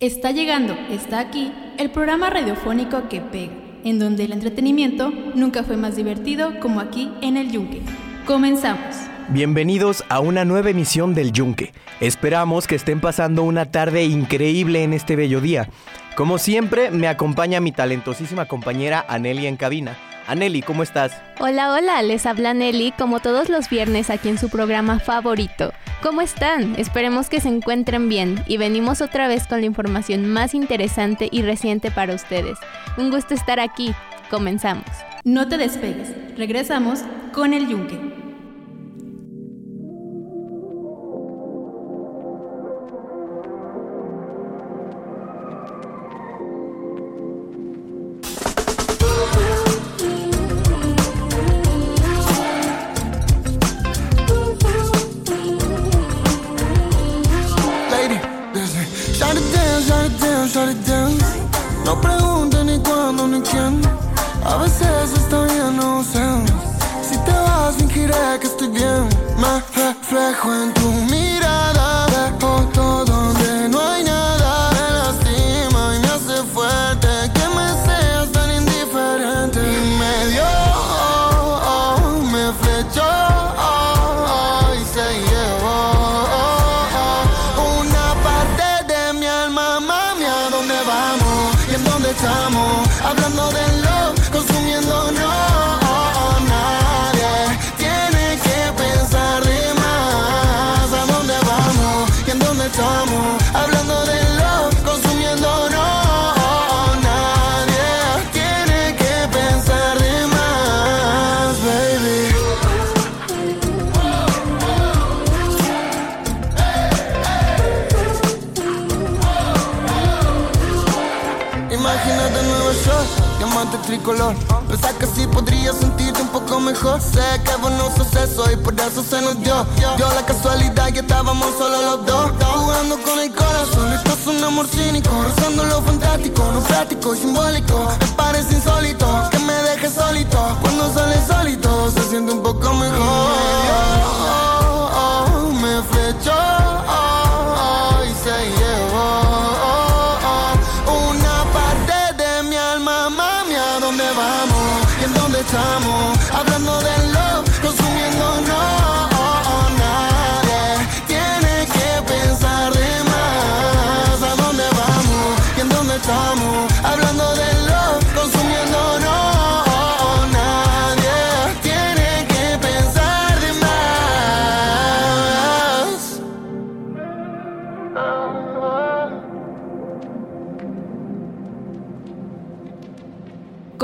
Está llegando, está aquí, el programa radiofónico que pega, en donde el entretenimiento nunca fue más divertido como aquí en el Yunque. Comenzamos. Bienvenidos a una nueva emisión del Yunque. Esperamos que estén pasando una tarde increíble en este bello día. Como siempre, me acompaña mi talentosísima compañera Aneli en cabina. Aneli, ¿cómo estás? Hola, hola, les habla Nelly como todos los viernes aquí en su programa favorito. ¿Cómo están? Esperemos que se encuentren bien y venimos otra vez con la información más interesante y reciente para ustedes. Un gusto estar aquí. Comenzamos. No te despegues, regresamos con el Yunque. Tricolor. Pensar que sí podría sentirte un poco mejor. Sé que vos no sos y por eso se nos dio. Dio la casualidad que estábamos solo los dos. Jugando con el corazón, esto es un amor cínico. Rozando lo fantástico, no práctico y simbólico. Me parece insólito que me dejes solito. Cuando sale solito se siente un poco mejor.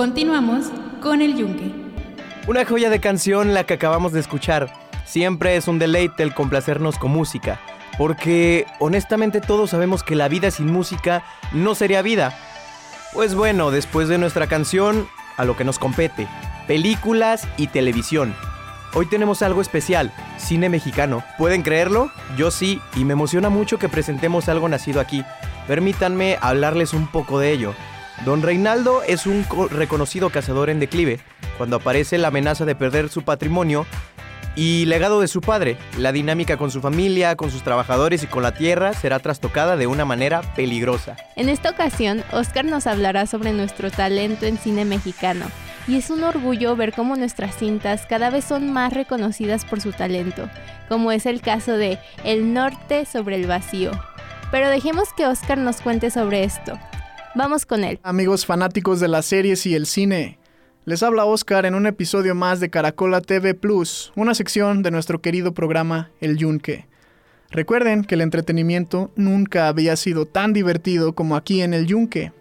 Continuamos con el yunque. Una joya de canción la que acabamos de escuchar. Siempre es un deleite el complacernos con música, porque honestamente todos sabemos que la vida sin música no sería vida. Pues bueno, después de nuestra canción, a lo que nos compete, películas y televisión. Hoy tenemos algo especial, cine mexicano. ¿Pueden creerlo? Yo sí, y me emociona mucho que presentemos algo nacido aquí. Permítanme hablarles un poco de ello. Don Reinaldo es un reconocido cazador en declive, cuando aparece la amenaza de perder su patrimonio y legado de su padre. La dinámica con su familia, con sus trabajadores y con la tierra será trastocada de una manera peligrosa. En esta ocasión, Oscar nos hablará sobre nuestro talento en cine mexicano. Y es un orgullo ver cómo nuestras cintas cada vez son más reconocidas por su talento, como es el caso de El Norte sobre el Vacío. Pero dejemos que Oscar nos cuente sobre esto. Vamos con él. Amigos fanáticos de las series y el cine, les habla Oscar en un episodio más de Caracola TV Plus, una sección de nuestro querido programa El Yunque. Recuerden que el entretenimiento nunca había sido tan divertido como aquí en El Yunque.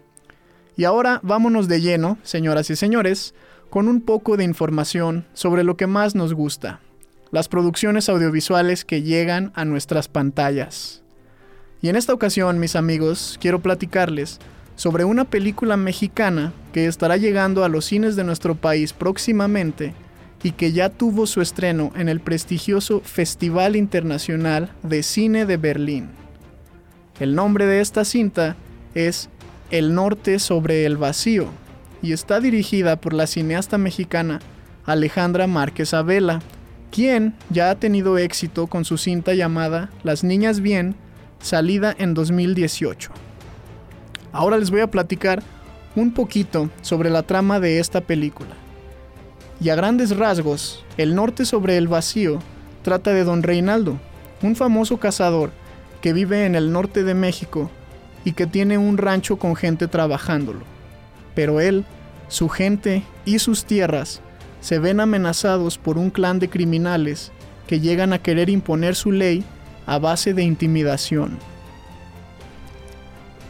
Y ahora vámonos de lleno, señoras y señores, con un poco de información sobre lo que más nos gusta, las producciones audiovisuales que llegan a nuestras pantallas. Y en esta ocasión, mis amigos, quiero platicarles sobre una película mexicana que estará llegando a los cines de nuestro país próximamente y que ya tuvo su estreno en el prestigioso Festival Internacional de Cine de Berlín. El nombre de esta cinta es El Norte sobre el Vacío y está dirigida por la cineasta mexicana Alejandra Márquez Abela, quien ya ha tenido éxito con su cinta llamada Las Niñas Bien, salida en 2018. Ahora les voy a platicar un poquito sobre la trama de esta película. Y a grandes rasgos, El Norte sobre el Vacío trata de don Reinaldo, un famoso cazador que vive en el norte de México y que tiene un rancho con gente trabajándolo. Pero él, su gente y sus tierras se ven amenazados por un clan de criminales que llegan a querer imponer su ley a base de intimidación.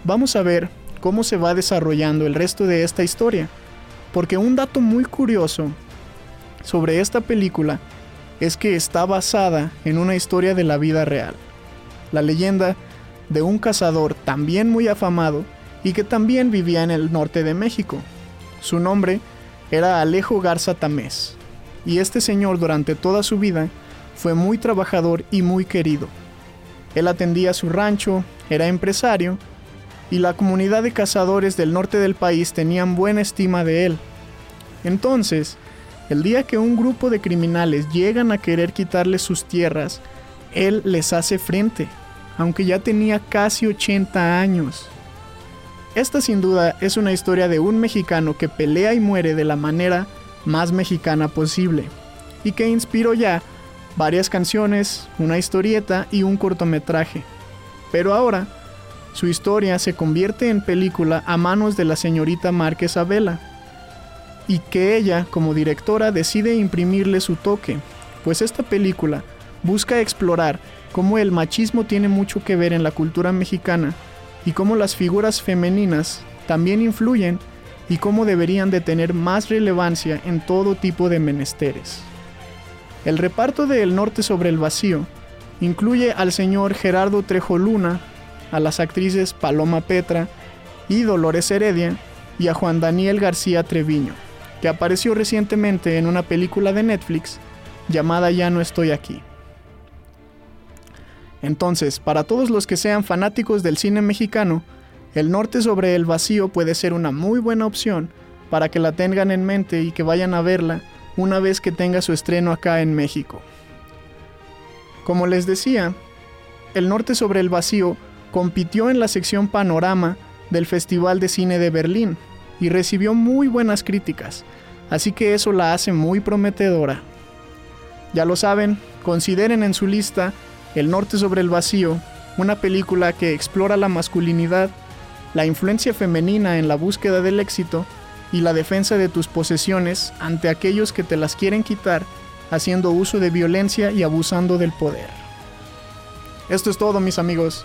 Vamos a ver cómo se va desarrollando el resto de esta historia, porque un dato muy curioso sobre esta película es que está basada en una historia de la vida real. La leyenda de un cazador también muy afamado y que también vivía en el norte de México. Su nombre era Alejo Garza Tamés, y este señor durante toda su vida fue muy trabajador y muy querido. Él atendía su rancho, era empresario, y la comunidad de cazadores del norte del país tenían buena estima de él. Entonces, el día que un grupo de criminales llegan a querer quitarle sus tierras, él les hace frente, aunque ya tenía casi 80 años. Esta sin duda es una historia de un mexicano que pelea y muere de la manera más mexicana posible, y que inspiró ya varias canciones, una historieta y un cortometraje. Pero ahora, su historia se convierte en película a manos de la señorita Márquez Abela, y que ella, como directora, decide imprimirle su toque, pues esta película busca explorar cómo el machismo tiene mucho que ver en la cultura mexicana y cómo las figuras femeninas también influyen y cómo deberían de tener más relevancia en todo tipo de menesteres. El reparto de El Norte sobre el Vacío incluye al señor Gerardo Trejo Luna, a las actrices Paloma Petra y Dolores Heredia y a Juan Daniel García Treviño que apareció recientemente en una película de Netflix llamada Ya no estoy aquí. Entonces, para todos los que sean fanáticos del cine mexicano, El Norte sobre el Vacío puede ser una muy buena opción para que la tengan en mente y que vayan a verla una vez que tenga su estreno acá en México. Como les decía, El Norte sobre el Vacío compitió en la sección Panorama del Festival de Cine de Berlín y recibió muy buenas críticas, así que eso la hace muy prometedora. Ya lo saben, consideren en su lista El Norte sobre el Vacío, una película que explora la masculinidad, la influencia femenina en la búsqueda del éxito y la defensa de tus posesiones ante aquellos que te las quieren quitar haciendo uso de violencia y abusando del poder. Esto es todo mis amigos.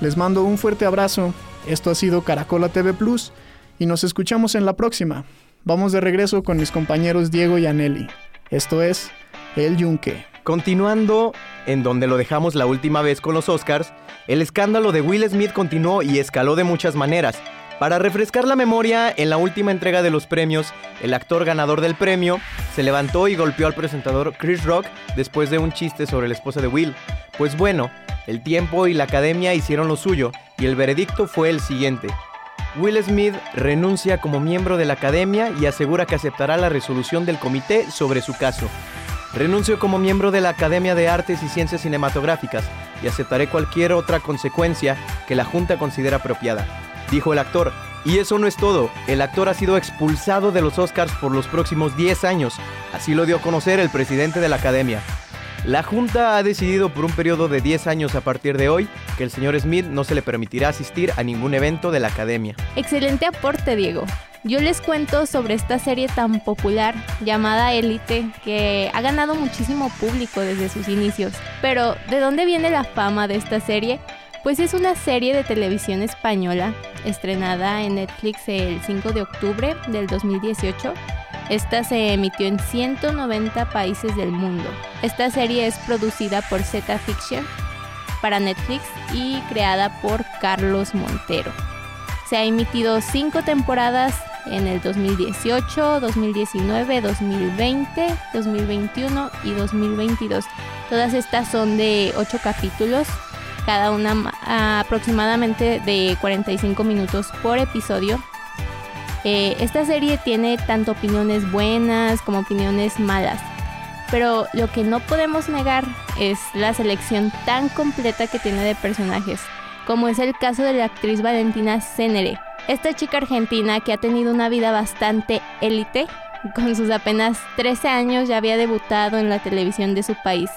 Les mando un fuerte abrazo. Esto ha sido Caracola TV Plus y nos escuchamos en la próxima. Vamos de regreso con mis compañeros Diego y Aneli. Esto es El Yunque. Continuando en donde lo dejamos la última vez con los Oscars, el escándalo de Will Smith continuó y escaló de muchas maneras. Para refrescar la memoria, en la última entrega de los premios, el actor ganador del premio se levantó y golpeó al presentador Chris Rock después de un chiste sobre la esposa de Will. Pues bueno, el tiempo y la academia hicieron lo suyo y el veredicto fue el siguiente. Will Smith renuncia como miembro de la academia y asegura que aceptará la resolución del comité sobre su caso. Renuncio como miembro de la Academia de Artes y Ciencias Cinematográficas y aceptaré cualquier otra consecuencia que la Junta considere apropiada, dijo el actor. Y eso no es todo, el actor ha sido expulsado de los Oscars por los próximos 10 años, así lo dio a conocer el presidente de la Academia. La Junta ha decidido por un periodo de 10 años a partir de hoy que el señor Smith no se le permitirá asistir a ningún evento de la Academia. Excelente aporte, Diego. Yo les cuento sobre esta serie tan popular llamada Élite que ha ganado muchísimo público desde sus inicios. Pero, ¿de dónde viene la fama de esta serie? Pues es una serie de televisión española estrenada en Netflix el 5 de octubre del 2018 esta se emitió en 190 países del mundo. Esta serie es producida por Z Fiction para Netflix y creada por Carlos Montero. Se ha emitido cinco temporadas en el 2018, 2019, 2020, 2021 y 2022. Todas estas son de 8 capítulos, cada una aproximadamente de 45 minutos por episodio eh, esta serie tiene tanto opiniones buenas como opiniones malas, pero lo que no podemos negar es la selección tan completa que tiene de personajes, como es el caso de la actriz Valentina Cenere, Esta chica argentina que ha tenido una vida bastante élite, con sus apenas 13 años ya había debutado en la televisión de su país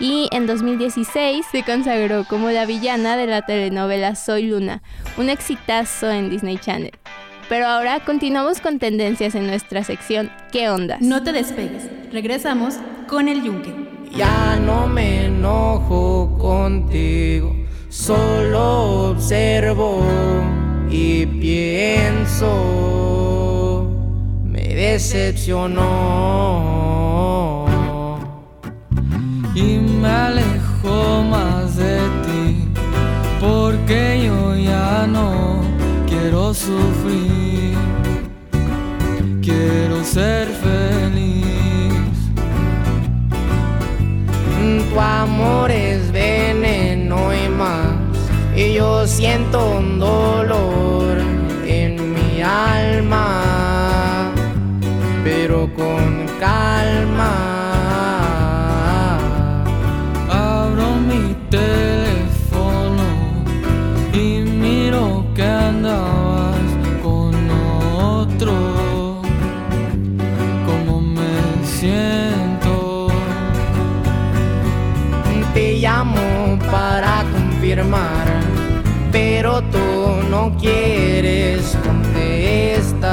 y en 2016 se consagró como la villana de la telenovela Soy Luna, un exitazo en Disney Channel. Pero ahora continuamos con tendencias en nuestra sección ¿Qué onda? No te despegues, regresamos con el yunque. Ya no me enojo contigo, solo observo y pienso, me decepcionó y me alejo más de ti, porque yo ya no quiero sufrir, quiero ser feliz. Tu amor es veneno y más, y yo siento un dolor en mi alma, pero con calma. Pero tú no quieres contestar.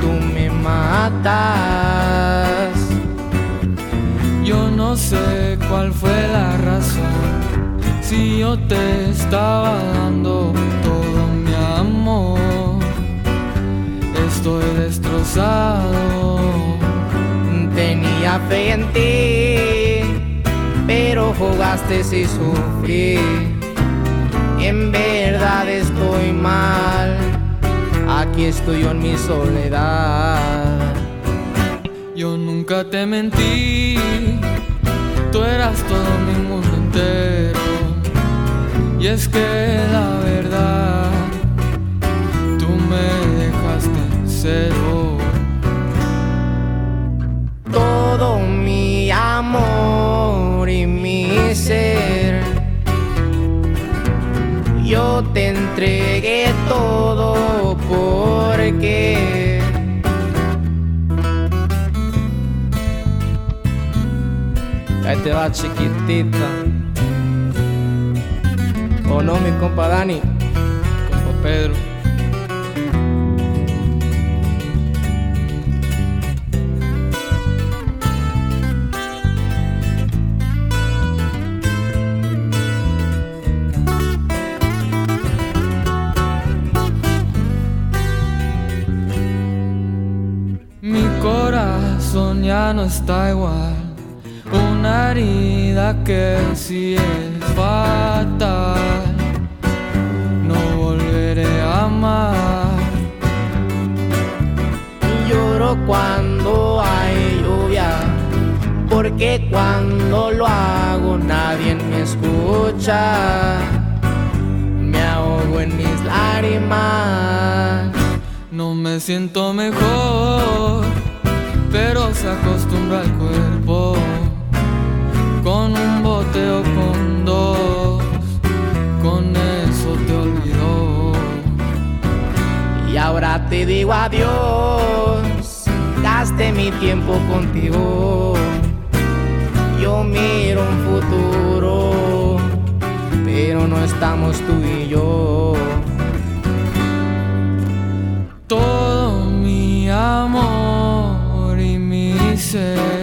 Tú me matas. Yo no sé cuál fue la razón. Si yo te estaba dando todo mi amor, estoy destrozado. Tenía fe en ti pero jugaste y sufrí. En verdad estoy mal, aquí estoy yo en mi soledad. Yo nunca te mentí, tú eras todo mi mundo entero. Y es que la verdad, tú me dejaste en cero. Todo mi amor y mi ser. Te entregué todo porque ahí te va chiquitita. O no, mi compa Dani, compa Pedro. Ya no está igual. Una herida que si es fatal. No volveré a amar. Lloro cuando hay lluvia. Porque cuando lo hago nadie me escucha. Me ahogo en mis lágrimas. No me siento mejor pero se acostumbra al cuerpo con un bote o con dos, con eso te olvidó. Y ahora te digo adiós, gaste mi tiempo contigo. Yo miro un futuro, pero no estamos tú y yo. Yo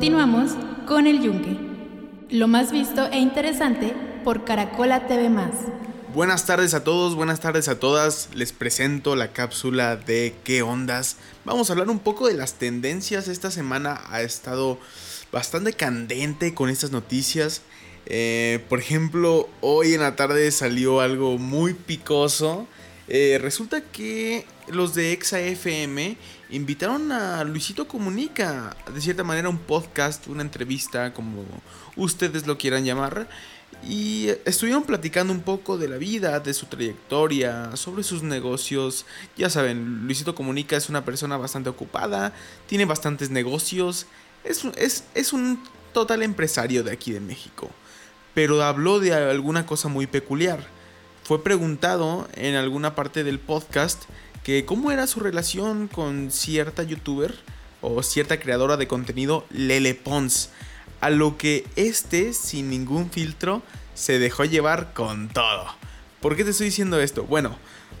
Continuamos con el yunque. Lo más visto e interesante por Caracola TV. Buenas tardes a todos, buenas tardes a todas. Les presento la cápsula de qué ondas. Vamos a hablar un poco de las tendencias. Esta semana ha estado bastante candente con estas noticias. Eh, por ejemplo, hoy en la tarde salió algo muy picoso. Eh, resulta que los de ExaFM invitaron a Luisito Comunica, de cierta manera un podcast, una entrevista, como ustedes lo quieran llamar. Y estuvieron platicando un poco de la vida, de su trayectoria, sobre sus negocios. Ya saben, Luisito Comunica es una persona bastante ocupada, tiene bastantes negocios, es, es, es un total empresario de aquí de México. Pero habló de alguna cosa muy peculiar fue preguntado en alguna parte del podcast que cómo era su relación con cierta youtuber o cierta creadora de contenido, Lele Pons. A lo que este, sin ningún filtro, se dejó llevar con todo. ¿Por qué te estoy diciendo esto? Bueno,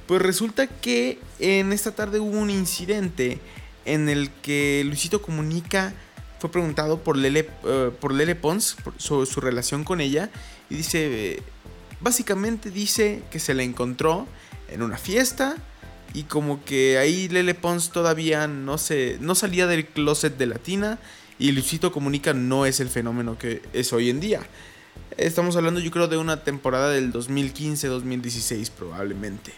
pues resulta que en esta tarde hubo un incidente en el que Luisito Comunica fue preguntado por Lele, eh, por Lele Pons, sobre su relación con ella, y dice, Básicamente dice que se la encontró en una fiesta y como que ahí Lele Pons todavía no, se, no salía del closet de Latina y Luisito Comunica no es el fenómeno que es hoy en día. Estamos hablando yo creo de una temporada del 2015-2016 probablemente.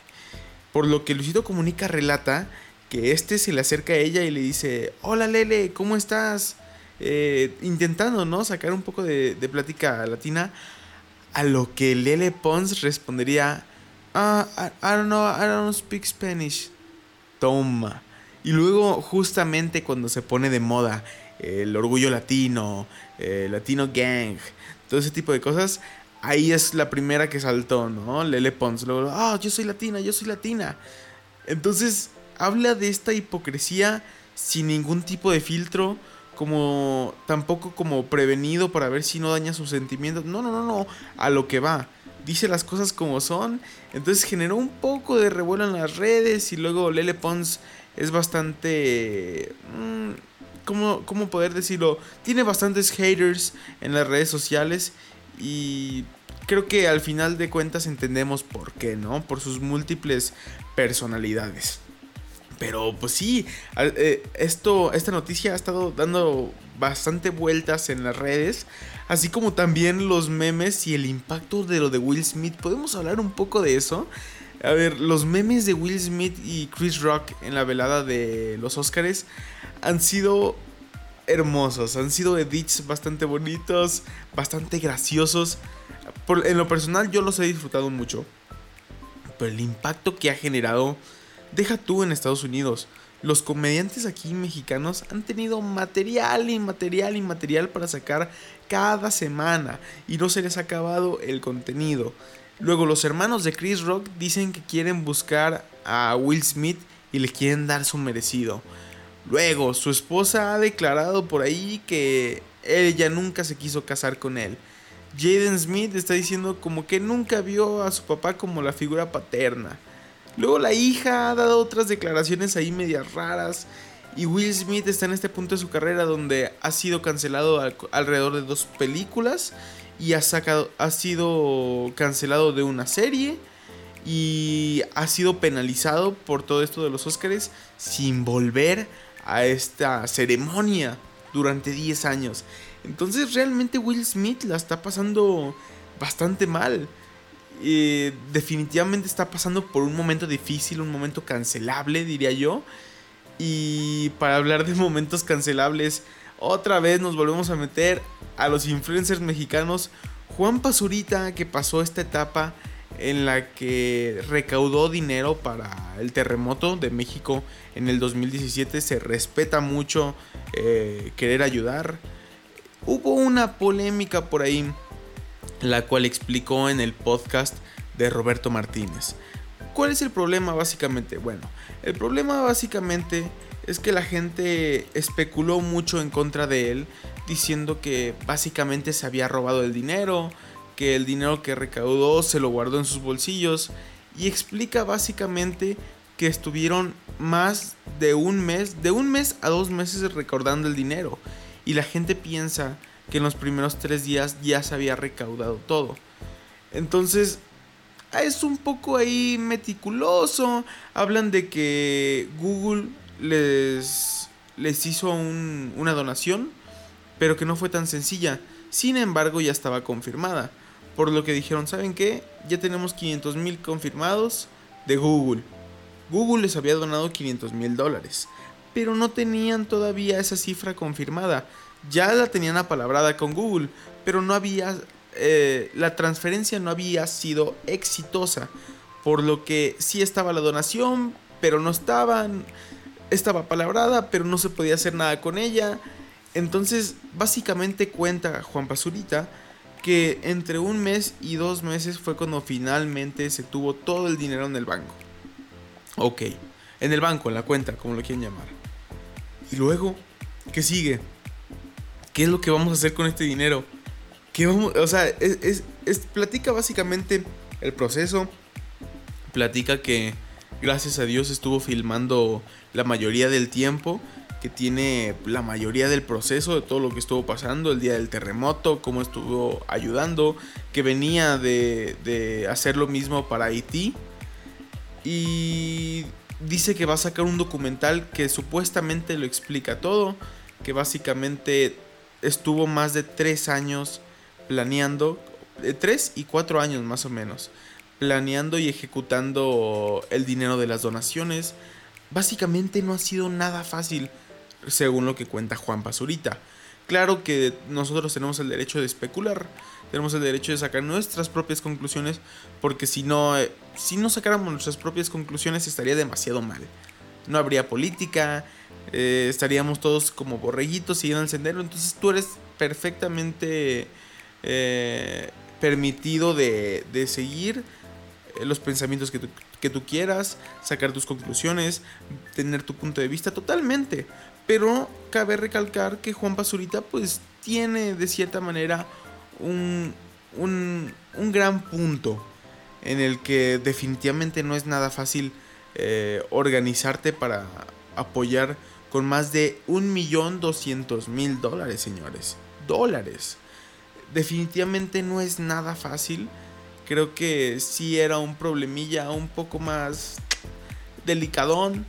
Por lo que Luisito Comunica relata que este se le acerca a ella y le dice, hola Lele, ¿cómo estás? Eh, intentando, ¿no? Sacar un poco de, de plática latina a lo que Lele Pons respondería, ah, I, don't know, I don't speak Spanish. Toma. Y luego justamente cuando se pone de moda el orgullo latino, el latino gang, todo ese tipo de cosas, ahí es la primera que saltó, ¿no? Lele Pons. Luego, ah, yo soy latina, yo soy latina. Entonces, habla de esta hipocresía sin ningún tipo de filtro como tampoco como prevenido para ver si no daña sus sentimientos. No, no, no, no, a lo que va. Dice las cosas como son. Entonces generó un poco de revuelo en las redes y luego Lele Pons es bastante... Mmm, ¿cómo, ¿Cómo poder decirlo? Tiene bastantes haters en las redes sociales y creo que al final de cuentas entendemos por qué, ¿no? Por sus múltiples personalidades. Pero pues sí, eh, esto, esta noticia ha estado dando bastante vueltas en las redes, así como también los memes y el impacto de lo de Will Smith. ¿Podemos hablar un poco de eso? A ver, los memes de Will Smith y Chris Rock en la velada de los Oscars han sido hermosos, han sido edits bastante bonitos, bastante graciosos. en lo personal yo los he disfrutado mucho. Pero el impacto que ha generado Deja tú en Estados Unidos. Los comediantes aquí mexicanos han tenido material y material y material para sacar cada semana y no se les ha acabado el contenido. Luego los hermanos de Chris Rock dicen que quieren buscar a Will Smith y le quieren dar su merecido. Luego su esposa ha declarado por ahí que ella nunca se quiso casar con él. Jaden Smith está diciendo como que nunca vio a su papá como la figura paterna. Luego la hija ha dado otras declaraciones ahí medias raras. Y Will Smith está en este punto de su carrera donde ha sido cancelado alrededor de dos películas. Y ha, sacado, ha sido cancelado de una serie. Y ha sido penalizado por todo esto de los Oscars sin volver a esta ceremonia durante 10 años. Entonces realmente Will Smith la está pasando bastante mal definitivamente está pasando por un momento difícil, un momento cancelable, diría yo. Y para hablar de momentos cancelables, otra vez nos volvemos a meter a los influencers mexicanos. Juan Pazurita, que pasó esta etapa en la que recaudó dinero para el terremoto de México en el 2017, se respeta mucho eh, querer ayudar. Hubo una polémica por ahí la cual explicó en el podcast de Roberto Martínez. ¿Cuál es el problema básicamente? Bueno, el problema básicamente es que la gente especuló mucho en contra de él, diciendo que básicamente se había robado el dinero, que el dinero que recaudó se lo guardó en sus bolsillos, y explica básicamente que estuvieron más de un mes, de un mes a dos meses recordando el dinero, y la gente piensa que en los primeros tres días ya se había recaudado todo. Entonces, es un poco ahí meticuloso. Hablan de que Google les, les hizo un- una donación, pero que no fue tan sencilla. Sin embargo, ya estaba confirmada. Por lo que dijeron, ¿saben qué? Ya tenemos 500 mil confirmados de Google. Google les había donado 500 mil dólares, pero no tenían todavía esa cifra confirmada. Ya la tenían apalabrada con Google, pero no había eh, la transferencia no había sido exitosa, por lo que sí estaba la donación, pero no estaba, estaba palabrada, pero no se podía hacer nada con ella. Entonces, básicamente cuenta Juan Pazurita que entre un mes y dos meses fue cuando finalmente se tuvo todo el dinero en el banco. Ok, en el banco, en la cuenta, como lo quieren llamar. Y luego, ¿qué sigue? ¿Qué es lo que vamos a hacer con este dinero? ¿Qué vamos, o sea, es, es- es- platica básicamente el proceso. Platica que gracias a Dios estuvo filmando la mayoría del tiempo. Que tiene la mayoría del proceso de todo lo que estuvo pasando. El día del terremoto, cómo estuvo ayudando. Que venía de, de hacer lo mismo para Haití. Y dice que va a sacar un documental que supuestamente lo explica todo. Que básicamente estuvo más de tres años planeando. De tres y cuatro años más o menos. Planeando y ejecutando el dinero de las donaciones. Básicamente no ha sido nada fácil. Según lo que cuenta Juan Pazurita. Claro que nosotros tenemos el derecho de especular. Tenemos el derecho de sacar nuestras propias conclusiones. Porque si no, eh, si no sacáramos nuestras propias conclusiones estaría demasiado mal. No habría política. eh, estaríamos todos como borreguitos siguiendo el sendero. Entonces tú eres perfectamente eh, permitido de, de seguir eh, los pensamientos que tú, que tú quieras, sacar tus conclusiones, tener tu punto de vista totalmente. Pero cabe recalcar que Juan Pazurita pues tiene de cierta manera un, un, un gran punto en el que definitivamente no es nada fácil eh, organizarte para apoyar con más de 1.200.000 dólares, señores. Dólares. Definitivamente no es nada fácil. Creo que sí era un problemilla un poco más delicadón.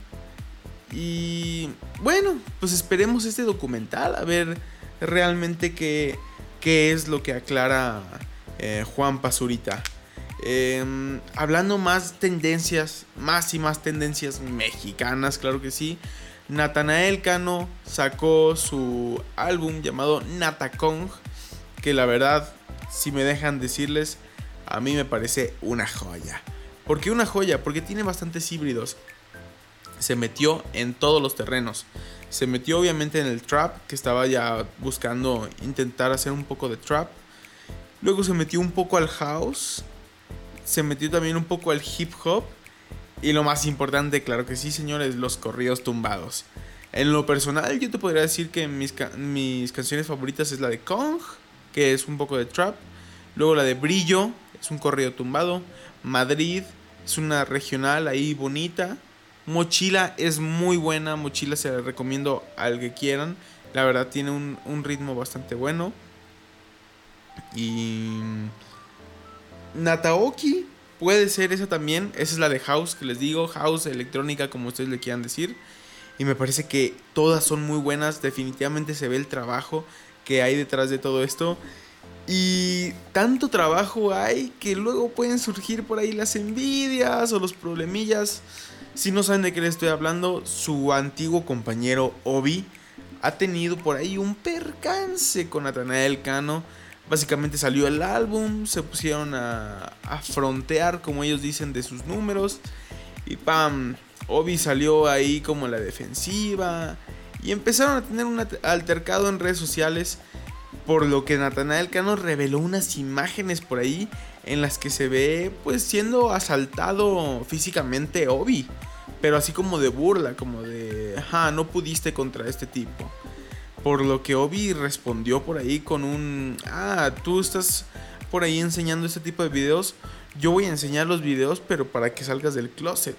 Y bueno, pues esperemos este documental a ver realmente qué, qué es lo que aclara eh, Juan Pazurita. Em, hablando más tendencias, más y más tendencias mexicanas, claro que sí. Natanael Cano sacó su álbum llamado Natacong, que la verdad, si me dejan decirles, a mí me parece una joya. ¿Por qué una joya? Porque tiene bastantes híbridos. Se metió en todos los terrenos. Se metió obviamente en el trap, que estaba ya buscando intentar hacer un poco de trap. Luego se metió un poco al house. Se metió también un poco al hip hop. Y lo más importante, claro que sí, señores, los corridos tumbados. En lo personal, yo te podría decir que mis, mis canciones favoritas es la de Kong, que es un poco de trap. Luego la de Brillo, es un corrido tumbado. Madrid, es una regional ahí bonita. Mochila es muy buena, Mochila se la recomiendo al que quieran. La verdad tiene un, un ritmo bastante bueno. Y... Nataoki puede ser esa también. Esa es la de House que les digo. House, electrónica, como ustedes le quieran decir. Y me parece que todas son muy buenas. Definitivamente se ve el trabajo que hay detrás de todo esto. Y tanto trabajo hay que luego pueden surgir por ahí las envidias o los problemillas. Si no saben de qué les estoy hablando, su antiguo compañero Obi ha tenido por ahí un percance con Natanael Cano. Básicamente salió el álbum, se pusieron a, a frontear, como ellos dicen, de sus números. Y pam, Obi salió ahí como la defensiva. Y empezaron a tener un altercado en redes sociales. Por lo que Natanael Cano reveló unas imágenes por ahí en las que se ve pues siendo asaltado físicamente Obi. Pero así como de burla, como de, ajá, no pudiste contra este tipo. Por lo que Obi respondió por ahí con un, ah, tú estás por ahí enseñando este tipo de videos. Yo voy a enseñar los videos, pero para que salgas del closet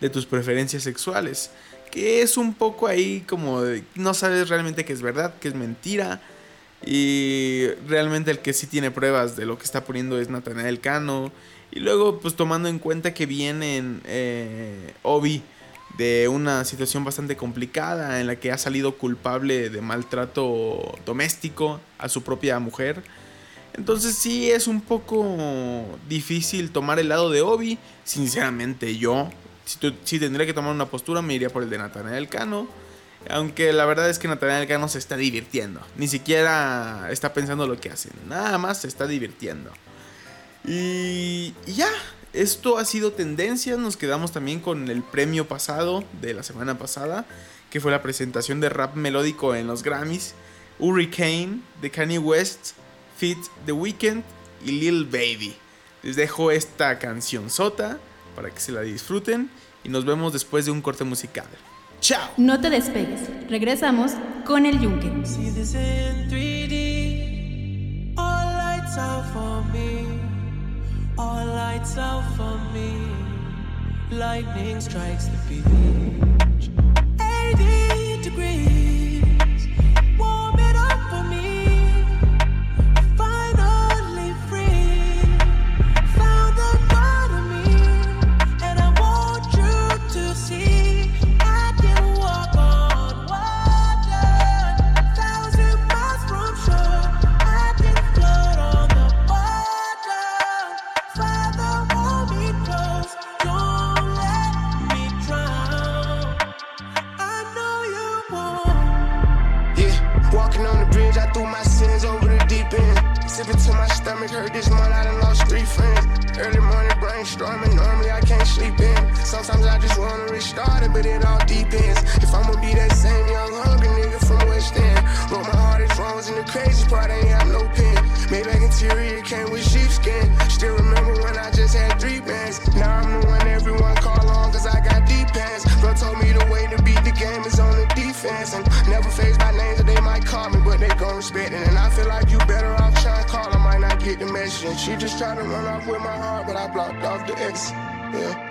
de tus preferencias sexuales. Que es un poco ahí como no sabes realmente que es verdad, que es mentira. Y realmente el que sí tiene pruebas de lo que está poniendo es Natanael Cano. Y luego, pues tomando en cuenta que vienen eh, Obi de una situación bastante complicada en la que ha salido culpable de maltrato doméstico a su propia mujer. Entonces sí es un poco difícil tomar el lado de Obi. Sinceramente yo, si, si tendría que tomar una postura, me iría por el de Natanael Cano. Aunque la verdad es que Natanael Cano se está divirtiendo. Ni siquiera está pensando lo que hace. Nada más se está divirtiendo. Y, y ya, esto ha sido tendencia. Nos quedamos también con el premio pasado de la semana pasada. Que fue la presentación de rap melódico en los Grammys. Hurricane de Kanye West, Fit The Weeknd y Lil Baby. Les dejo esta canción sota para que se la disfruten y nos vemos después de un corte musical. ¡Chao! No te despegues. Regresamos con el Yunque. See this in 3D. All lights out for me. All lights out for me. Lightning strikes the beach. 80 degrees. ex. Yeah.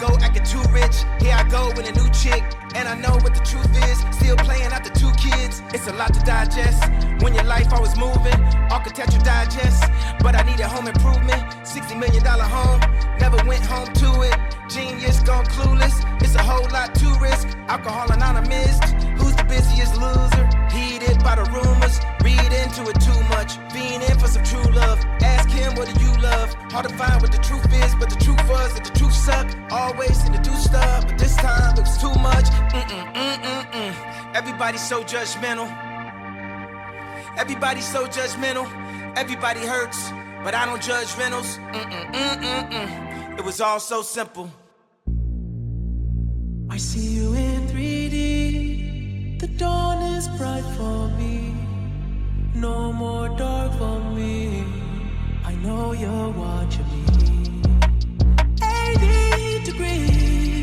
Go acting too rich. Here I go with a new chick. And I know what the truth is. Still playing out the two kids. It's a lot to digest. When your life always moving, architecture digest. But I need a home improvement. $60 million home. Never went home to it. Genius gone clueless. It's a whole lot to risk. Alcohol anonymous. Who's the busiest loser? Heated by the rumors. Read into it too much. Being in for some true love. Ask him what do you love? Hard to find what the truth is, but the truth was that the truth sucked. Always seem to do stuff, but this time it was too much. Mm-mm, mm-mm, mm. Everybody's so judgmental. Everybody's so judgmental. Everybody hurts, but I don't judge rentals. Mm-mm, mm-mm, mm. It was all so simple. I see you in 3D. The dawn is bright for me. No more dark for me. I know you're watching me. 80 degrees.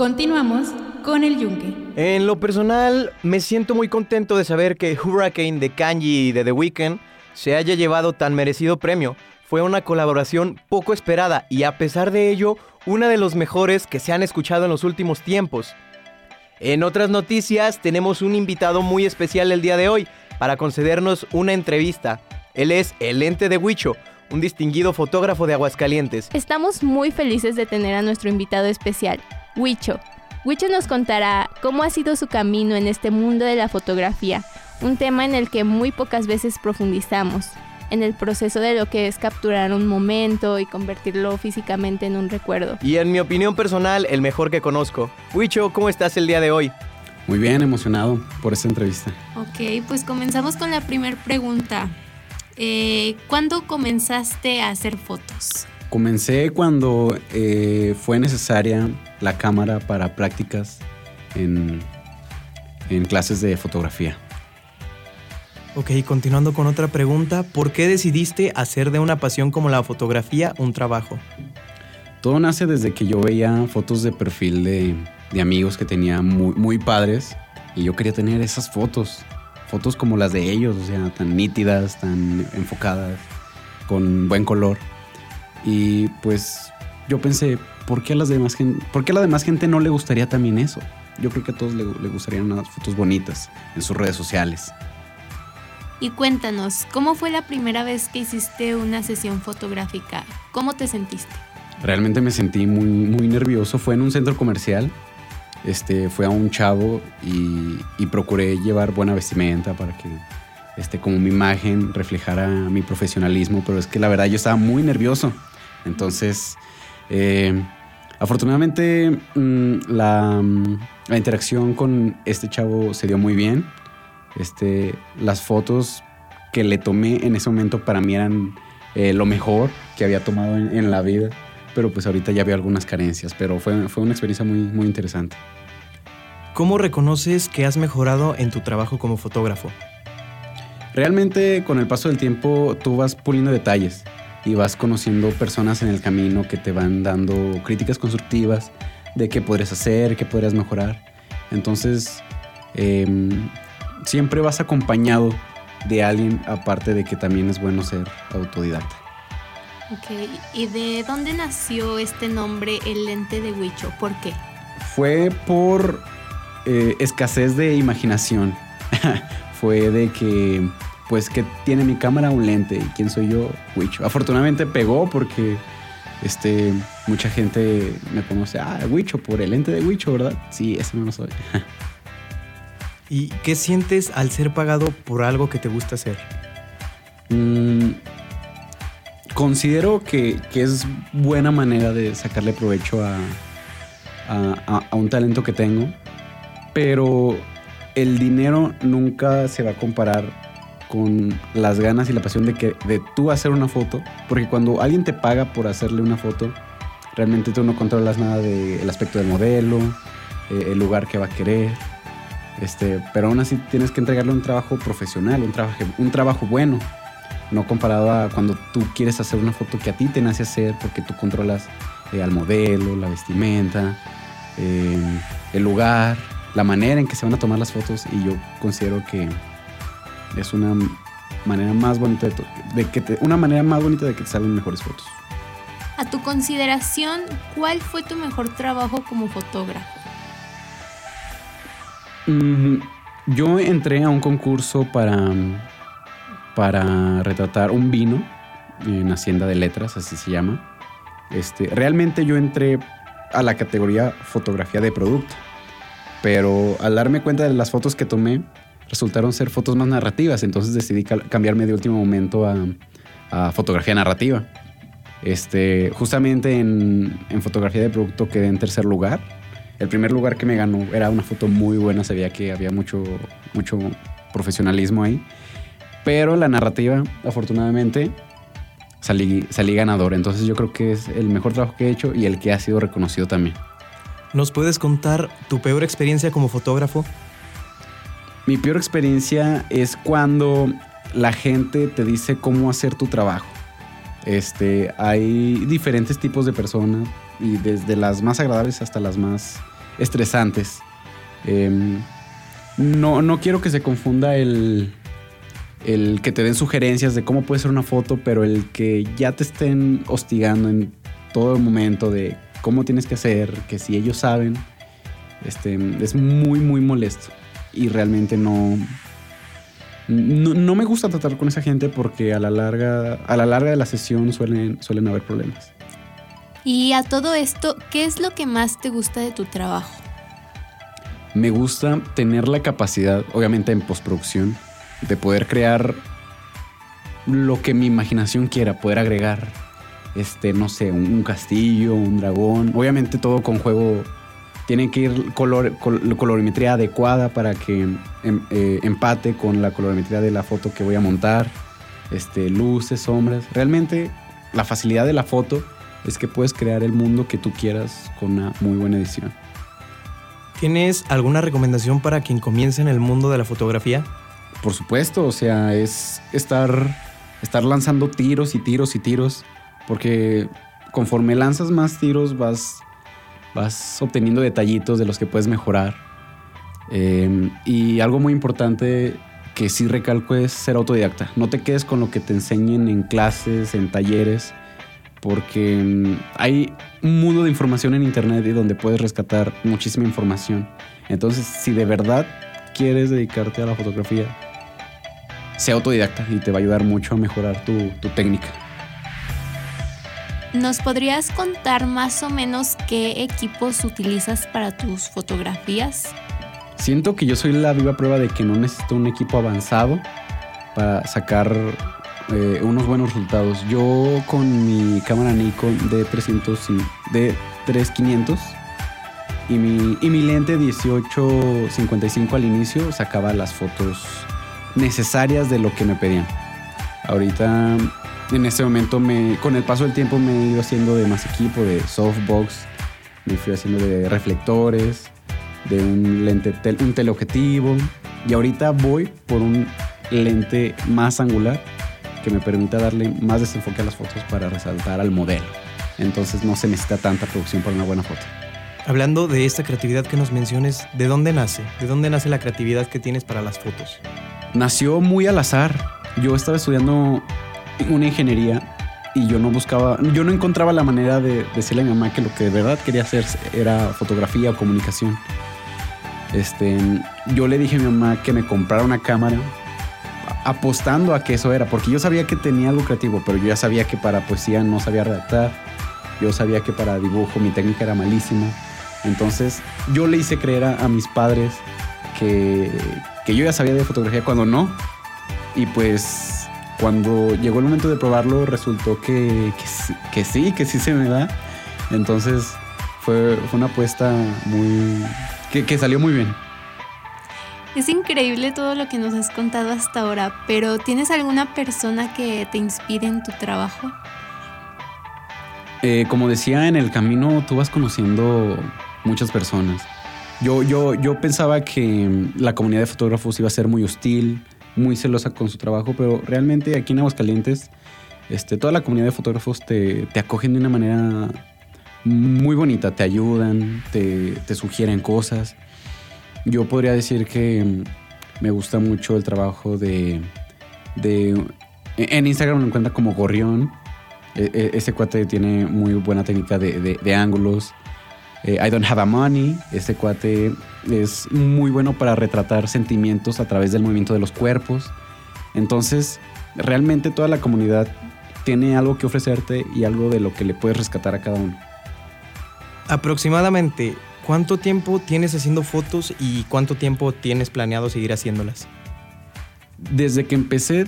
Continuamos con el yunque. En lo personal, me siento muy contento de saber que Hurricane de Kanji y de The Weeknd se haya llevado tan merecido premio. Fue una colaboración poco esperada y a pesar de ello, una de los mejores que se han escuchado en los últimos tiempos. En otras noticias, tenemos un invitado muy especial el día de hoy para concedernos una entrevista. Él es el ente de Huicho, un distinguido fotógrafo de Aguascalientes. Estamos muy felices de tener a nuestro invitado especial, Huicho. Huicho nos contará cómo ha sido su camino en este mundo de la fotografía, un tema en el que muy pocas veces profundizamos, en el proceso de lo que es capturar un momento y convertirlo físicamente en un recuerdo. Y en mi opinión personal, el mejor que conozco. Huicho, ¿cómo estás el día de hoy? Muy bien, emocionado por esta entrevista. Ok, pues comenzamos con la primera pregunta. Eh, ¿Cuándo comenzaste a hacer fotos? Comencé cuando eh, fue necesaria la cámara para prácticas en, en clases de fotografía. Ok, continuando con otra pregunta, ¿por qué decidiste hacer de una pasión como la fotografía un trabajo? Todo nace desde que yo veía fotos de perfil de, de amigos que tenía muy, muy padres y yo quería tener esas fotos, fotos como las de ellos, o sea, tan nítidas, tan enfocadas, con buen color. Y pues yo pensé, ¿por qué a, las demás gente, ¿por qué a la demás gente no le gustaría también eso? Yo creo que a todos le, le gustarían unas fotos bonitas en sus redes sociales. Y cuéntanos, ¿cómo fue la primera vez que hiciste una sesión fotográfica? ¿Cómo te sentiste? Realmente me sentí muy, muy nervioso. Fue en un centro comercial. Este, fue a un chavo y, y procuré llevar buena vestimenta para que este, como mi imagen reflejara mi profesionalismo, pero es que la verdad yo estaba muy nervioso. Entonces, eh, afortunadamente mm, la, la interacción con este chavo se dio muy bien. Este, las fotos que le tomé en ese momento para mí eran eh, lo mejor que había tomado en, en, la vida, pero pues ahorita ya veo algunas carencias, pero fue, fue una experiencia muy, muy interesante. ¿Cómo reconoces que has mejorado en tu trabajo como fotógrafo? Realmente con el paso del tiempo tú vas puliendo detalles y vas conociendo personas en el camino que te van dando críticas constructivas de qué podrías hacer, qué podrías mejorar. Entonces, eh, siempre vas acompañado de alguien, aparte de que también es bueno ser autodidacta. Ok, ¿y de dónde nació este nombre, el lente de Huicho? ¿Por qué? Fue por eh, escasez de imaginación. Fue de que, pues, que tiene mi cámara un lente y quién soy yo, Huicho. Afortunadamente pegó porque este, mucha gente me conoce, ah, Huicho, por el lente de Huicho, ¿verdad? Sí, ese no lo soy. ¿Y qué sientes al ser pagado por algo que te gusta hacer? Mm, considero que, que, es buena manera de sacarle provecho a, a, a, un talento que tengo, pero el dinero nunca se va a comparar con las ganas y la pasión de, que, de tú hacer una foto, porque cuando alguien te paga por hacerle una foto, realmente tú no controlas nada del aspecto del modelo, eh, el lugar que va a querer este, pero aún así tienes que entregarle un trabajo profesional, un trabajo, un trabajo bueno, no comparado a cuando tú quieres hacer una foto que a ti te nace hacer porque tú controlas eh, al modelo, la vestimenta, eh, el lugar, la manera en que se van a tomar las fotos y yo considero que es una manera más bonita de, de que te, una manera más bonita de que te salgan mejores fotos. A tu consideración, ¿cuál fue tu mejor trabajo como fotógrafo? Mm, yo entré a un concurso para, para retratar un vino en Hacienda de Letras, así se llama. Este, realmente yo entré a la categoría fotografía de producto, pero al darme cuenta de las fotos que tomé, resultaron ser fotos más narrativas, entonces decidí cambiarme de último momento a, a fotografía narrativa. Este, justamente en, en fotografía de producto quedé en tercer lugar el primer lugar que me ganó era una foto muy buena, se veía que había mucho, mucho profesionalismo ahí. Pero la narrativa, afortunadamente, salí, salí ganador. Entonces yo creo que es el mejor trabajo que he hecho y el que ha sido reconocido también. ¿Nos puedes contar tu peor experiencia como fotógrafo? Mi peor experiencia es cuando la gente te dice cómo hacer tu trabajo. Este, hay diferentes tipos de personas y desde las más agradables hasta las más estresantes. Em, no, no quiero que se confunda el, el que te den sugerencias de cómo puede ser una foto, pero el que ya te estén hostigando en todo el momento de cómo tienes que hacer, que si ellos saben, este, es muy, muy molesto. Y realmente no, no, no me gusta tratar con esa gente porque a la larga, a la larga de la sesión suelen, suelen haber problemas. Y a todo esto, ¿qué es lo que más te gusta de tu trabajo? Me gusta tener la capacidad, obviamente en postproducción, de poder crear lo que mi imaginación quiera, poder agregar, este, no sé, un, un castillo, un dragón. Obviamente todo con juego tiene que ir color, col- colorimetría adecuada para que em- eh, empate con la colorimetría de la foto que voy a montar. Este, luces, sombras. Realmente la facilidad de la foto es que puedes crear el mundo que tú quieras con una muy buena edición. ¿Tienes alguna recomendación para quien comience en el mundo de la fotografía? Por supuesto, o sea, es estar, estar lanzando tiros y tiros y tiros, porque conforme lanzas más tiros vas, vas obteniendo detallitos de los que puedes mejorar. Eh, y algo muy importante que sí recalco es ser autodidacta. No te quedes con lo que te enseñen en clases, en talleres, porque mm, hay un mundo de información en internet y donde puedes rescatar muchísima información. Entonces, si de verdad quieres dedicarte a la fotografía, sea autodidacta y te va a ayudar mucho a mejorar tu, tu técnica. ¿Nos podrías contar más o menos qué equipos utilizas para tus fotografías? Siento que yo soy la viva prueba de que no necesito un equipo avanzado para sacar eh, unos buenos resultados. Yo con mi cámara Nikon D300 y D3500 y mi, y mi lente 1855 al inicio sacaba las fotos necesarias de lo que me pedían. Ahorita, en este momento, me, con el paso del tiempo me he ido haciendo de más equipo, de softbox, me fui haciendo de reflectores, de un lente, tel- un teleobjetivo, y ahorita voy por un lente más angular que me permita darle más desenfoque a las fotos para resaltar al modelo. Entonces no se necesita tanta producción para una buena foto. Hablando de esta creatividad que nos menciones, ¿de dónde nace? ¿De dónde nace la creatividad que tienes para las fotos? Nació muy al azar. Yo estaba estudiando una ingeniería y yo no buscaba, yo no encontraba la manera de decirle a mi mamá que lo que de verdad quería hacer era fotografía o comunicación. Este, yo le dije a mi mamá que me comprara una cámara apostando a que eso era, porque yo sabía que tenía algo creativo, pero yo ya sabía que para poesía no sabía redactar, yo sabía que para dibujo mi técnica era malísima. Entonces yo le hice creer a, a mis padres que, que yo ya sabía de fotografía cuando no. Y pues cuando llegó el momento de probarlo resultó que, que, sí- que sí, que sí se me da. Entonces fue, fue una apuesta muy... Que, que salió muy bien. Es increíble todo lo que nos has contado hasta ahora, pero ¿tienes alguna persona que te inspire en tu trabajo? Eh, como decía, en el camino tú vas conociendo muchas personas. Yo, yo, yo pensaba que la comunidad de fotógrafos iba a ser muy hostil, muy celosa con su trabajo, pero realmente aquí en Aguascalientes, este, toda la comunidad de fotógrafos te, te acogen de una manera muy bonita, te ayudan, te, te sugieren cosas. Yo podría decir que me gusta mucho el trabajo de... de en Instagram lo encuentra como Gorrión. E- e- ese cuate tiene muy buena técnica de- de ángulos. Eh, I don't have a money. Este cuate es muy bueno para retratar sentimientos a través del movimiento de los cuerpos. Entonces, realmente toda la comunidad tiene algo que ofrecerte y algo de lo que le puedes rescatar a cada uno. Aproximadamente, ¿cuánto tiempo tienes haciendo fotos y cuánto tiempo tienes planeado seguir haciéndolas? Desde que empecé,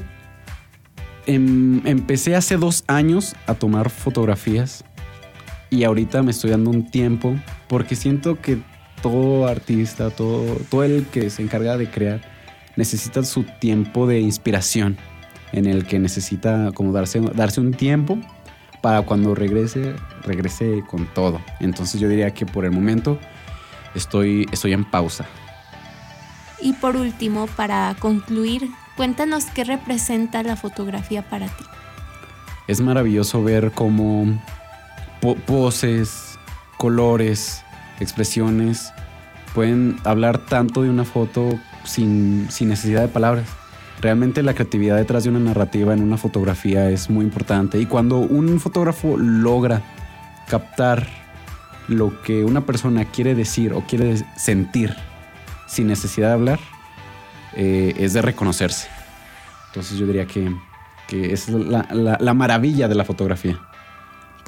em- empecé hace dos años a tomar fotografías y ahorita me estoy dando un tiempo porque siento que todo artista, todo, todo el que se encarga de crear, necesita su tiempo de inspiración en el que necesita como darse, darse un tiempo para cuando regrese, regrese con todo. Entonces yo diría que por el momento estoy, estoy en pausa. Y por último, para concluir, cuéntanos qué representa la fotografía para ti. es maravilloso ver cómo po- poses, colores, expresiones. Pueden hablar tanto de una foto sin, sin necesidad de palabras. Realmente la creatividad detrás de una narrativa en una fotografía es muy importante. Y cuando un fotógrafo logra captar lo que una persona quiere decir o quiere sentir sin necesidad de hablar, eh, es de reconocerse. Entonces yo diría que, que es la, la- la maravilla de la fotografía.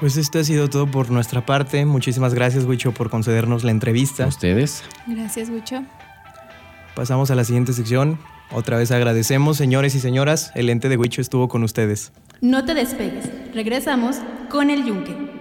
Pues esto ha sido todo por nuestra parte. Muchísimas gracias, Wicho, por concedernos la entrevista. ustedes? Gracias, Wicho. Pasamos a la siguiente sección. Otra vez agradecemos, señores y señoras. El ente de Wicho estuvo con ustedes. No te despegues. Regresamos con el yunque.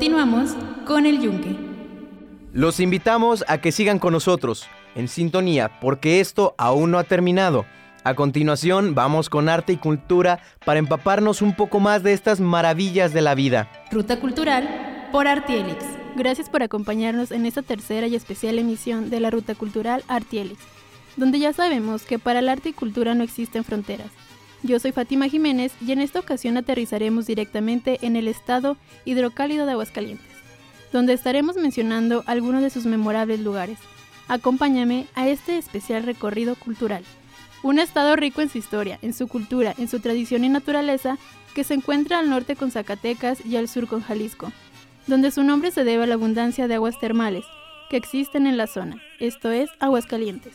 Continuamos con el Yunque. Los invitamos a que sigan con nosotros, en sintonía, porque esto aún no ha terminado. A continuación, vamos con arte y cultura para empaparnos un poco más de estas maravillas de la vida. Ruta Cultural por Artielix. Gracias por acompañarnos en esta tercera y especial emisión de la Ruta Cultural Artielix, donde ya sabemos que para el arte y cultura no existen fronteras. Yo soy Fátima Jiménez y en esta ocasión aterrizaremos directamente en el estado hidrocálido de Aguascalientes, donde estaremos mencionando algunos de sus memorables lugares. Acompáñame a este especial recorrido cultural. Un estado rico en su historia, en su cultura, en su tradición y naturaleza, que se encuentra al norte con Zacatecas y al sur con Jalisco, donde su nombre se debe a la abundancia de aguas termales que existen en la zona, esto es Aguascalientes,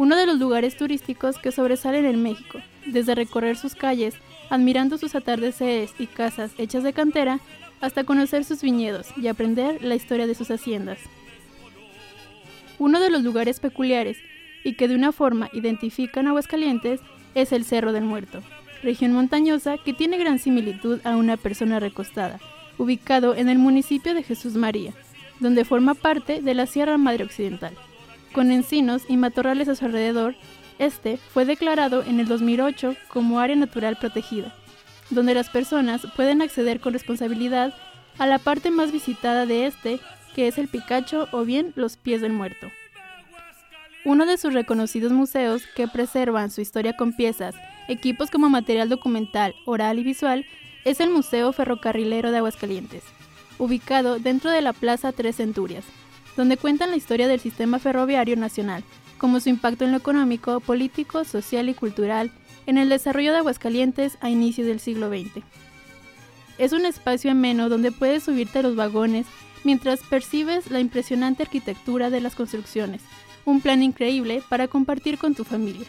uno de los lugares turísticos que sobresalen en México, desde recorrer sus calles, admirando sus atardeceres y casas hechas de cantera, hasta conocer sus viñedos y aprender la historia de sus haciendas. Uno de los lugares peculiares y que de una forma identifican Aguascalientes es el Cerro del Muerto, región montañosa que tiene gran similitud a una persona recostada, ubicado en el municipio de Jesús María, donde forma parte de la Sierra Madre Occidental. Con encinos y matorrales a su alrededor, este fue declarado en el 2008 como área natural protegida, donde las personas pueden acceder con responsabilidad a la parte más visitada de este, que es el Picacho o bien los pies del muerto. Uno de sus reconocidos museos que preservan su historia con piezas, equipos como material documental, oral y visual, es el Museo Ferrocarrilero de Aguascalientes, ubicado dentro de la Plaza Tres Centurias, donde cuentan la historia del sistema ferroviario nacional, como su impacto en lo económico, político, social y cultural en el desarrollo de Aguascalientes a inicios del siglo XX. Es un espacio ameno donde puedes subirte a los vagones mientras percibes la impresionante arquitectura de las construcciones, un plan increíble para compartir con tu familia.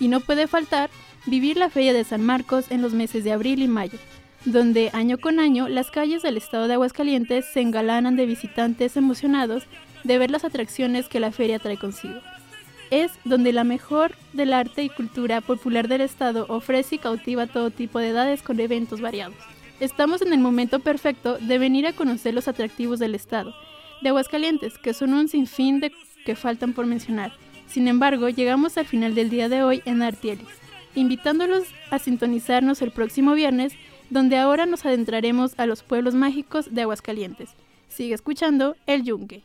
Y no puede faltar vivir la Feria de San Marcos en los meses de abril y mayo, donde año con año las calles del estado de Aguascalientes se engalanan de visitantes emocionados de ver las atracciones que la feria trae consigo. Es donde la mejor del arte y cultura popular del estado ofrece y cautiva todo tipo de edades con eventos variados. Estamos en el momento perfecto de venir a conocer los atractivos del estado, de Aguascalientes, que son un sinfín de que faltan por mencionar. Sin embargo, llegamos al final del día de hoy en Artielis, invitándolos a sintonizarnos el próximo viernes, donde ahora nos adentraremos a los pueblos mágicos de Aguascalientes. Sigue escuchando El Yunque.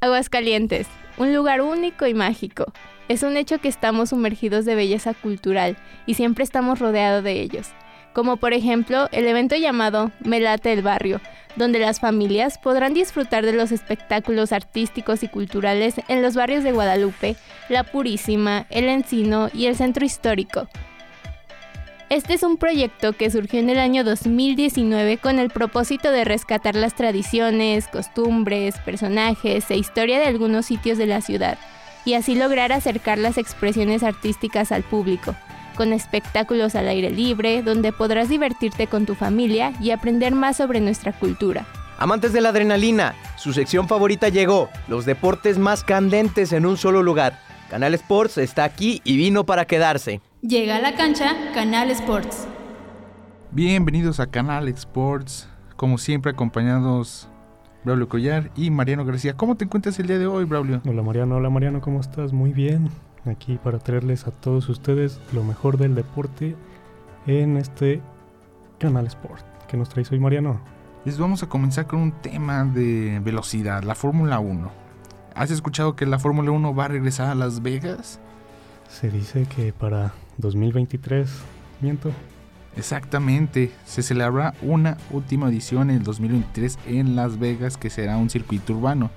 Aguascalientes, un lugar único y mágico. Es un hecho que estamos sumergidos de belleza cultural y siempre estamos rodeados de ellos. Como por ejemplo el evento llamado Melate el Barrio, donde las familias podrán disfrutar de los espectáculos artísticos y culturales en los barrios de Guadalupe, La Purísima, El Encino y el Centro Histórico. Este es un proyecto que surgió en el año 2019 con el propósito de rescatar las tradiciones, costumbres, personajes e historia de algunos sitios de la ciudad, y así lograr acercar las expresiones artísticas al público, con espectáculos al aire libre, donde podrás divertirte con tu familia y aprender más sobre nuestra cultura. Amantes de la adrenalina, su sección favorita llegó, los deportes más candentes en un solo lugar. Canal Sports está aquí y vino para quedarse. Llega a la cancha Canal Sports. Bienvenidos a Canal Sports, como siempre acompañados Braulio Collar y Mariano García. ¿Cómo te encuentras el día de hoy, Braulio? Hola Mariano, hola Mariano, ¿cómo estás? Muy bien. Aquí para traerles a todos ustedes lo mejor del deporte en este Canal Sport. ¿Qué nos traes hoy, Mariano? Les vamos a comenzar con un tema de velocidad, la Fórmula 1. ¿Has escuchado que la Fórmula 1 va a regresar a Las Vegas? Se dice que para 2023, miento. Exactamente, se celebrará una última edición en el 2023 en Las Vegas que será un circuito urbano.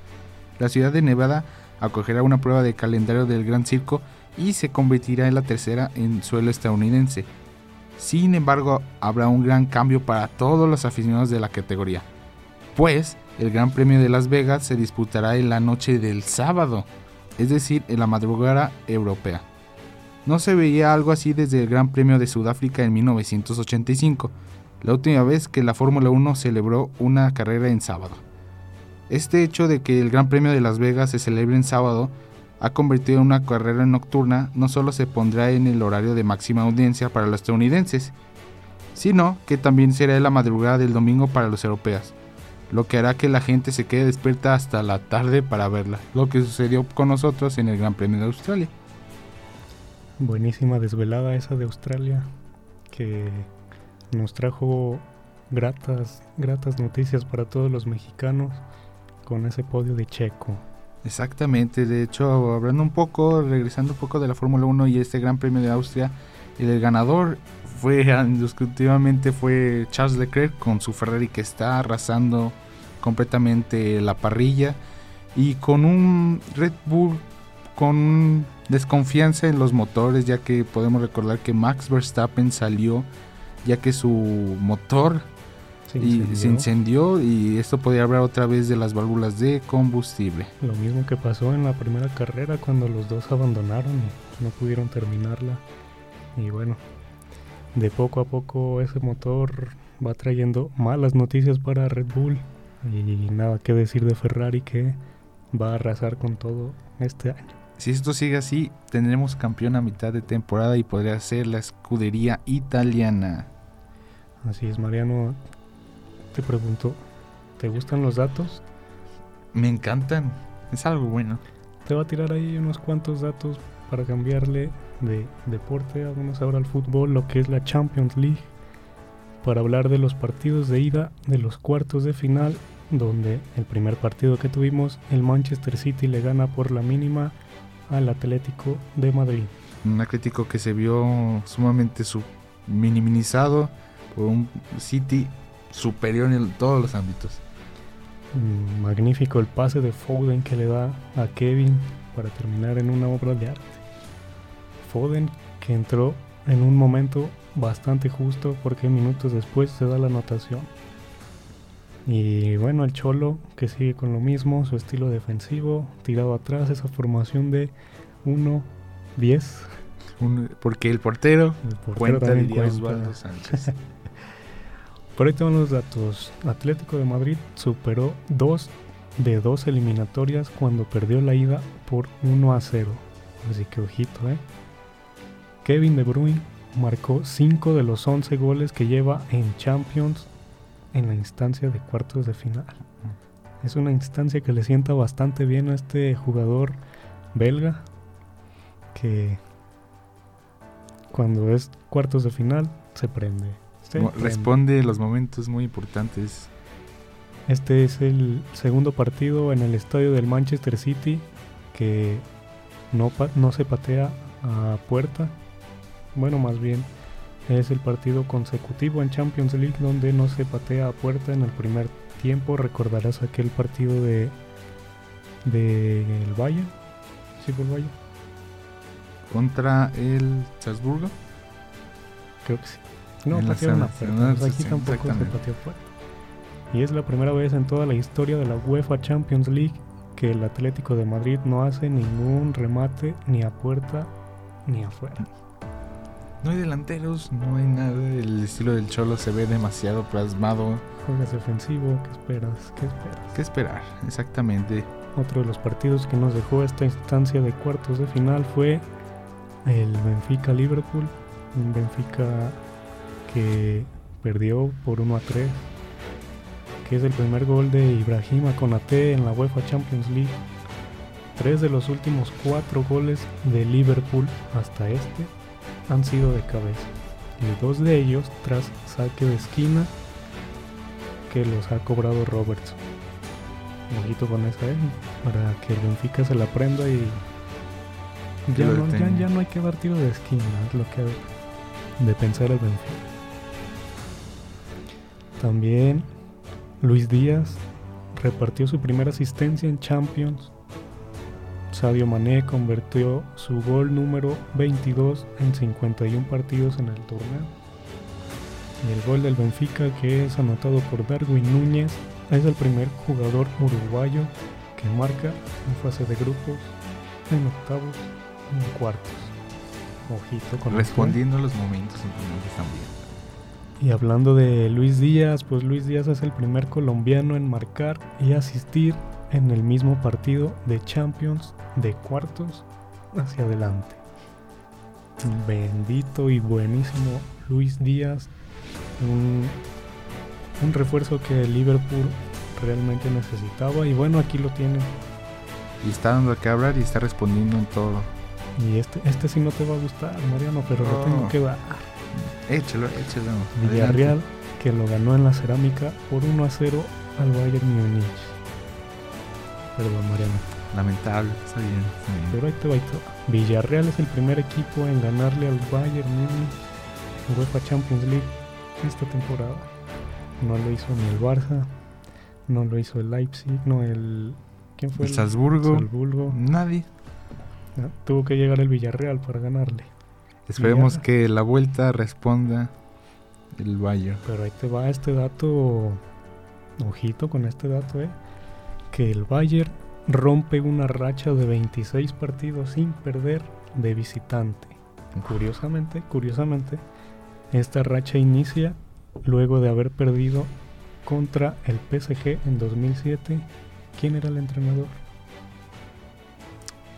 La ciudad de Nevada acogerá una prueba de calendario del Gran Circo y se convertirá en la tercera en suelo estadounidense. Sin embargo, habrá un gran cambio para todos los aficionados de la categoría, pues el Gran Premio de Las Vegas se disputará en la noche del sábado, es decir, en la madrugada europea. No se veía algo así desde el Gran Premio de Sudáfrica en 1985, la última vez que la Fórmula 1 celebró una carrera en sábado. Este hecho de que el Gran Premio de Las Vegas se celebre en sábado ha convertido en una carrera nocturna no solo se pondrá en el horario de máxima audiencia para los estadounidenses, sino que también será la madrugada del domingo para los europeos, lo que hará que la gente se quede despierta hasta la tarde para verla, lo que sucedió con nosotros en el Gran Premio de Australia. Buenísima desvelada esa de Australia, que nos trajo gratas, gratas noticias para todos los mexicanos con ese podio de Checo. Exactamente, de hecho, hablando un poco, regresando un poco de la Fórmula 1 y este Gran Premio de Austria, el ganador fue indiscutitivamente fue Charles Leclerc con su Ferrari que está arrasando completamente la parrilla y con un Red Bull con desconfianza en los motores ya que podemos recordar que Max Verstappen salió ya que su motor se incendió. Y se incendió y esto podría hablar otra vez de las válvulas de combustible. Lo mismo que pasó en la primera carrera cuando los dos abandonaron y no pudieron terminarla. Y bueno, de poco a poco ese motor va trayendo malas noticias para Red Bull. Y nada que decir de Ferrari que va a arrasar con todo este año. Si esto sigue así, tendremos campeón a mitad de temporada y podría ser la escudería italiana. Así es, Mariano. Te pregunto, ¿te gustan los datos? Me encantan, es algo bueno. Te voy a tirar ahí unos cuantos datos para cambiarle de deporte, vamos ahora al fútbol, lo que es la Champions League, para hablar de los partidos de ida de los cuartos de final, donde el primer partido que tuvimos, el Manchester City le gana por la mínima al Atlético de Madrid. Un Atlético que se vio sumamente minimizado por un City superior en todos los ámbitos. Mm, magnífico el pase de Foden que le da a Kevin para terminar en una obra de arte. Foden que entró en un momento bastante justo porque minutos después se da la anotación. Y bueno, el Cholo que sigue con lo mismo, su estilo defensivo, tirado atrás, esa formación de 1-10. Porque el portero, cuenta, diría Osvaldo Sánchez. Por ahí tengo los datos. Atlético de Madrid superó dos de dos eliminatorias cuando perdió la ida por 1 a 0. Así que ojito, ¿eh? Kevin De Bruyne marcó 5 de los 11 goles que lleva en Champions en la instancia de cuartos de final. Es una instancia que le sienta bastante bien a este jugador belga que cuando es cuartos de final se prende. Responde los momentos muy importantes. Este es el segundo partido en el estadio del Manchester City que no, no se patea a puerta. Bueno, más bien es el partido consecutivo en Champions League donde no se patea a puerta en el primer tiempo. Recordarás aquel partido de de el Valle. ¿Sí el Valle? Contra el Salzburgo. Creo que sí. No, patearon a puerta. aquí tampoco se pateó a puerta. Y es la primera vez en toda la historia de la UEFA Champions League que el Atlético de Madrid no hace ningún remate ni a puerta ni afuera. No hay delanteros, no hay nada. El estilo del Cholo se ve demasiado plasmado. Juegas defensivo, ¿qué esperas? ¿Qué esperas? ¿Qué esperar? Exactamente. Otro de los partidos que nos dejó esta instancia de cuartos de final fue el Benfica Liverpool. Un Benfica que perdió por 1 a 3. Que es el primer gol de Ibrahima Konate en la UEFA Champions League. Tres de los últimos cuatro goles de Liverpool hasta este han sido de cabeza y dos de ellos tras saque de esquina que los ha cobrado Roberts. Ojito con esa ¿eh? para que el Benfica se la prenda y ya no, ya, no, hay que dar tiro de esquina, es lo que de pensar el Benfica. También Luis Díaz repartió su primera asistencia en Champions Sadio Mané convirtió su gol número 22 en 51 partidos en el torneo. Y el gol del Benfica, que es anotado por Darwin Núñez, es el primer jugador uruguayo que marca en fase de grupos, en octavos y en cuartos. Ojito con Respondiendo a los momentos importantes también. Y hablando de Luis Díaz, pues Luis Díaz es el primer colombiano en marcar y asistir en el mismo partido de Champions de cuartos hacia adelante. Bendito y buenísimo Luis Díaz un, un refuerzo que Liverpool realmente necesitaba y bueno, aquí lo tiene. Y está dando que hablar y está respondiendo en todo. Y este, este sí no te va a gustar, Mariano, pero lo tengo No. que dar. Échalo, échalo. Villarreal, Adelante. que lo ganó en la cerámica por 1 a 0 al Bayern Múnich. Perdón, Mariano. Lamentable, está bien, está bien. Pero ahí te va, ahí te va. Villarreal es el primer equipo en ganarle al Bayern Múnich en UEFA Champions League esta temporada. No lo hizo ni el Barça, no lo hizo el Leipzig, no el... ¿Quién fue? El Salzburgo. Salzburgo. Nadie. No, tuvo que llegar el Villarreal para ganarle. Esperemos que la vuelta responda el Bayern. Pero ahí te va este dato, ojito con este dato, eh, que el Bayern rompe una racha de 26 partidos sin perder de visitante. Curiosamente, curiosamente, esta racha inicia luego de haber perdido contra el PSG en 2007. ¿Quién era el entrenador?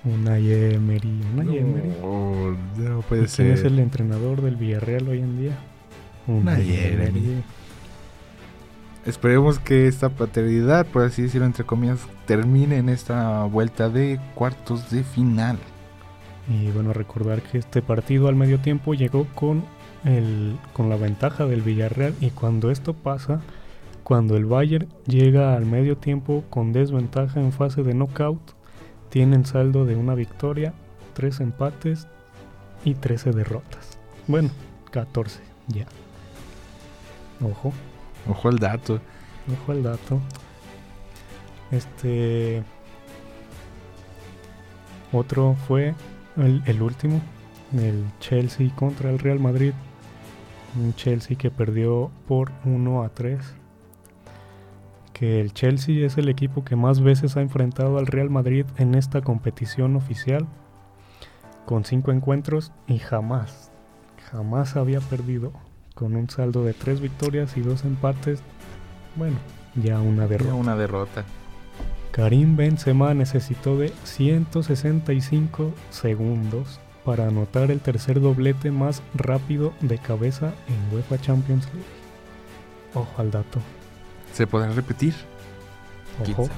Unai Emery. Emery. No, no puede ¿Y ¿Quién es el entrenador del Villarreal hoy en día? Unai Emery. Esperemos que esta paternidad, por así decirlo, entre comillas, termine en esta vuelta de cuartos de final. Y bueno, recordar que este partido al medio tiempo llegó con, el, con la ventaja del Villarreal y cuando esto pasa, cuando el Bayern llega al medio tiempo con desventaja en fase de knockout, tienen saldo de una victoria, tres empates y 13 derrotas. Bueno, 14 ya. Ojo. Ojo al dato. Ojo al dato. Este. Otro fue el, el último, el Chelsea contra el Real Madrid. Un Chelsea que perdió por 1 a 3. Que el Chelsea es el equipo que más veces ha enfrentado al Real Madrid en esta competición oficial. Con 5 encuentros y jamás, jamás había perdido. Con un saldo de 3 victorias y 2 empates. Bueno, ya una derrota. Ya una derrota. Karim Benzema necesitó de 165 segundos para anotar el tercer doblete más rápido de cabeza en UEFA Champions League. Ojo al dato. ¿Se podrá repetir? ¿Quién Ojo.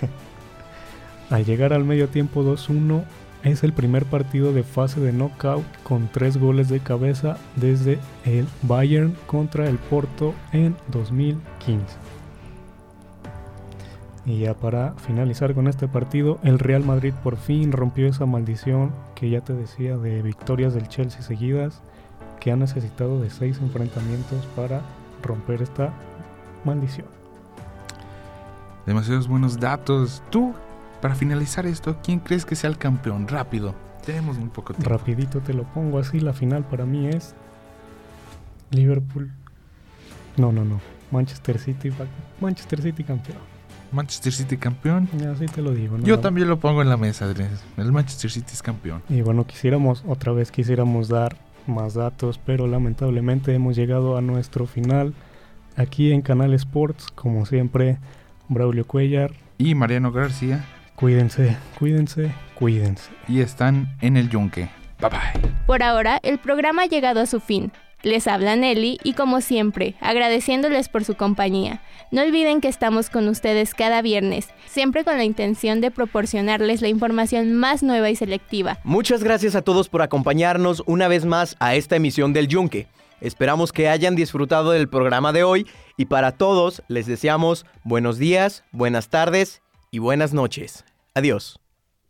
Al llegar al medio tiempo 2-1, es el primer partido de fase de knockout con tres goles de cabeza desde el Bayern contra el Porto en 2015. Y ya para finalizar con este partido, el Real Madrid por fin rompió esa maldición que ya te decía de victorias del Chelsea seguidas, que ha necesitado de seis enfrentamientos para romper esta maldición. Demasiados buenos datos. Tú, para finalizar esto, ¿quién crees que sea el campeón? Rápido. Tenemos muy poco tiempo. Rapidito te lo pongo así, la final para mí es Liverpool. No, no, no. Manchester City, Manchester City campeón. Manchester City campeón. Así te lo digo. Yo nada- también lo pongo en la mesa, Andrés. El Manchester City es campeón. Y bueno, quisiéramos, otra vez quisiéramos dar más datos, pero lamentablemente hemos llegado a nuestro final aquí en Canal Sports, como siempre, Braulio Cuellar. Y Mariano García. Cuídense, cuídense, cuídense. Y están en el yunque. Bye bye. Por ahora, el programa ha llegado a su fin. Les habla Nelly y como siempre, agradeciéndoles por su compañía. No olviden que estamos con ustedes cada viernes, siempre con la intención de proporcionarles la información más nueva y selectiva. Muchas gracias a todos por acompañarnos una vez más a esta emisión del Yunque. Esperamos que hayan disfrutado del programa de hoy y para todos les deseamos buenos días, buenas tardes y buenas noches. Adiós.